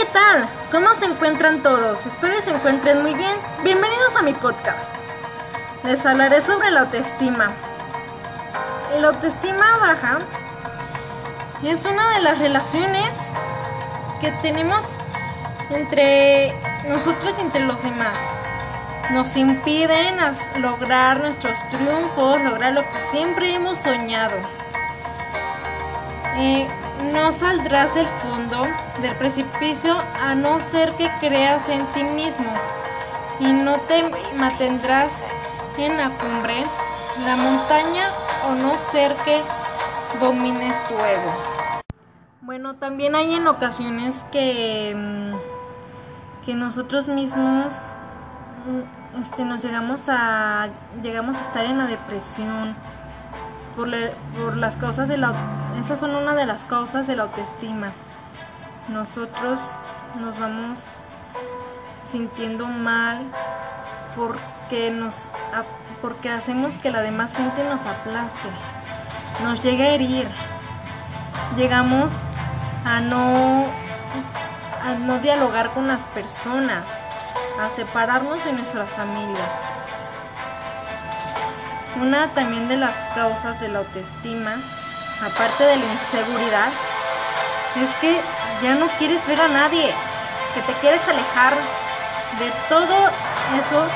¿qué tal? ¿Cómo se encuentran todos? Espero que se encuentren muy bien. Bienvenidos a mi podcast. Les hablaré sobre la autoestima. La autoestima baja es una de las relaciones que tenemos entre nosotros y entre los demás. Nos impiden lograr nuestros triunfos, lograr lo que siempre hemos soñado. Eh, no saldrás del fondo del precipicio a no ser que creas en ti mismo y no te mantendrás en la cumbre, la montaña o no ser que domines tu ego. Bueno, también hay en ocasiones que, mm, que nosotros mismos mm, este, nos llegamos a, llegamos a estar en la depresión por, por las causas de la esas son una de las causas de la autoestima. Nosotros nos vamos sintiendo mal porque nos porque hacemos que la demás gente nos aplaste, nos llega a herir. Llegamos a no a no dialogar con las personas, a separarnos de nuestras familias. Una también de las causas de la autoestima aparte de la inseguridad, es que ya no quieres ver a nadie, que te quieres alejar de todo eso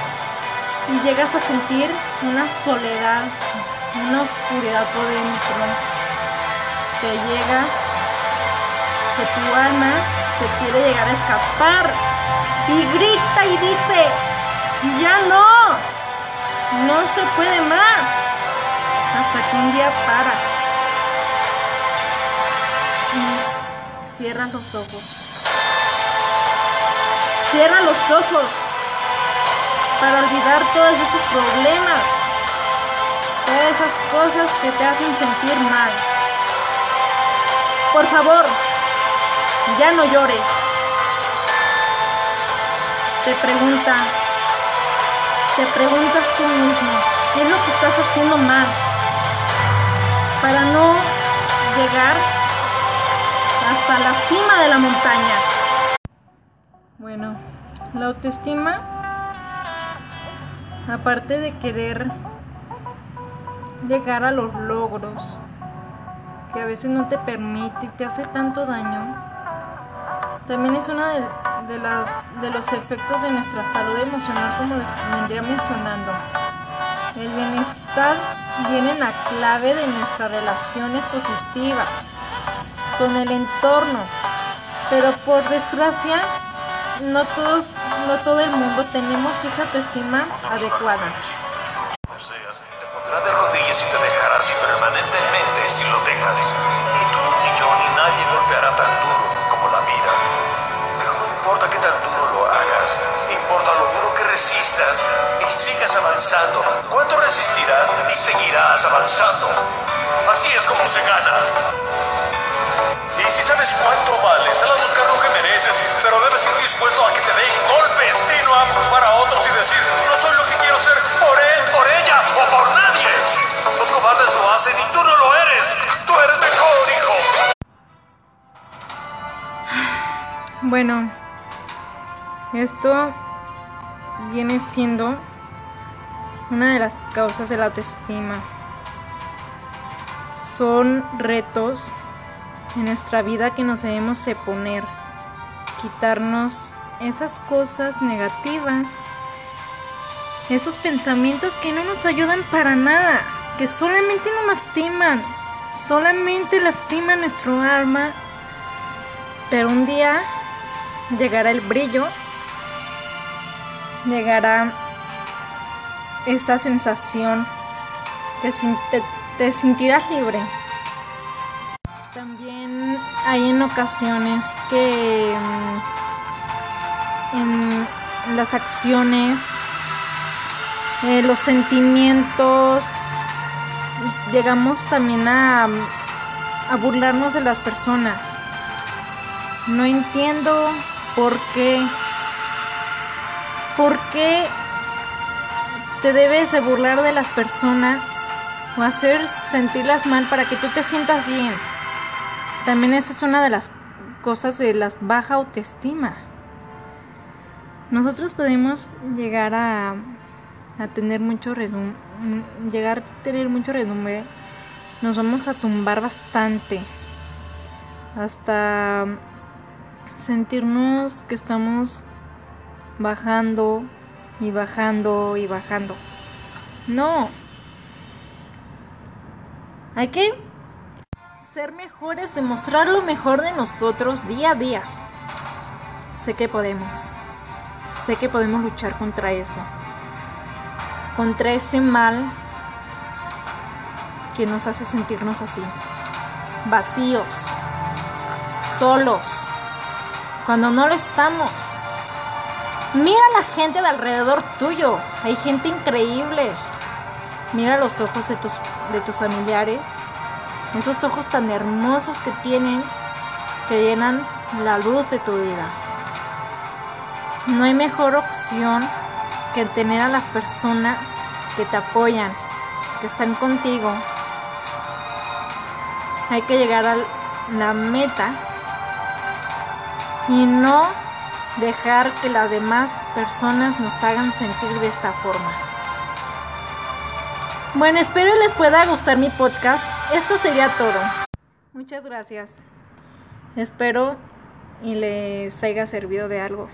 y llegas a sentir una soledad, una oscuridad por dentro. Te llegas, que tu alma se quiere llegar a escapar y grita y dice, ya no, no se puede más, hasta que un día paras Cierra los ojos. Cierra los ojos para olvidar todos estos problemas, todas esas cosas que te hacen sentir mal. Por favor, ya no llores. Te pregunta, te preguntas tú mismo, ¿qué es lo que estás haciendo mal? Para no llegar hasta la cima de la montaña. Bueno, la autoestima, aparte de querer llegar a los logros, que a veces no te permite y te hace tanto daño, también es uno de, las, de los efectos de nuestra salud emocional, como les vendría mencionando. El bienestar viene en la clave de nuestras relaciones positivas con el entorno. Pero por desgracia, no todos, no todo el mundo tenemos esa autoestima adecuada. te pondrá de rodillas y te dejará así permanentemente si lo dejas. Ni tú, ni yo, ni nadie golpeará tan duro como la vida. Pero no importa qué tan duro lo hagas, importa lo duro que resistas y sigas avanzando. ¿Cuánto resistirás y seguirás avanzando? Así es como se gana. Tú no lo eres. Tú eres mejor, hijo. Bueno, esto viene siendo una de las causas de la autoestima. Son retos en nuestra vida que nos debemos de poner, quitarnos esas cosas negativas, esos pensamientos que no nos ayudan para nada, que solamente nos lastiman, solamente lastiman nuestro alma, pero un día llegará el brillo, llegará esa sensación, te, te, sentirás libre. También hay en ocasiones que mm, en las acciones, eh, los sentimientos, llegamos también a, a burlarnos de las personas. No entiendo por qué, por qué te debes de burlar de las personas o hacer sentirlas mal para que tú te sientas bien. También esa es una de las cosas de las baja autoestima. Nosotros podemos llegar a, a tener mucho redum, llegar a tener mucho redumbre. Nos vamos a tumbar bastante. Hasta sentirnos que estamos bajando y bajando y bajando. No. Hay que ser mejores, demostrar lo mejor de nosotros día a día. Sé que podemos. Sé que podemos luchar contra eso. Contra ese mal que nos hace sentirnos así. Vacíos. Solos. Cuando no lo estamos. Mira a la gente de alrededor tuyo. Hay gente increíble. Mira los ojos de tus, de tus familiares. Esos ojos tan hermosos que tienen, que llenan la luz de tu vida. No hay mejor opción que tener a las personas que te apoyan, que están contigo. Hay que llegar a la meta y no dejar que las demás personas nos hagan sentir de esta forma. Bueno, espero les pueda gustar mi podcast. Esto sería todo. Muchas gracias. Espero y les haya servido de algo.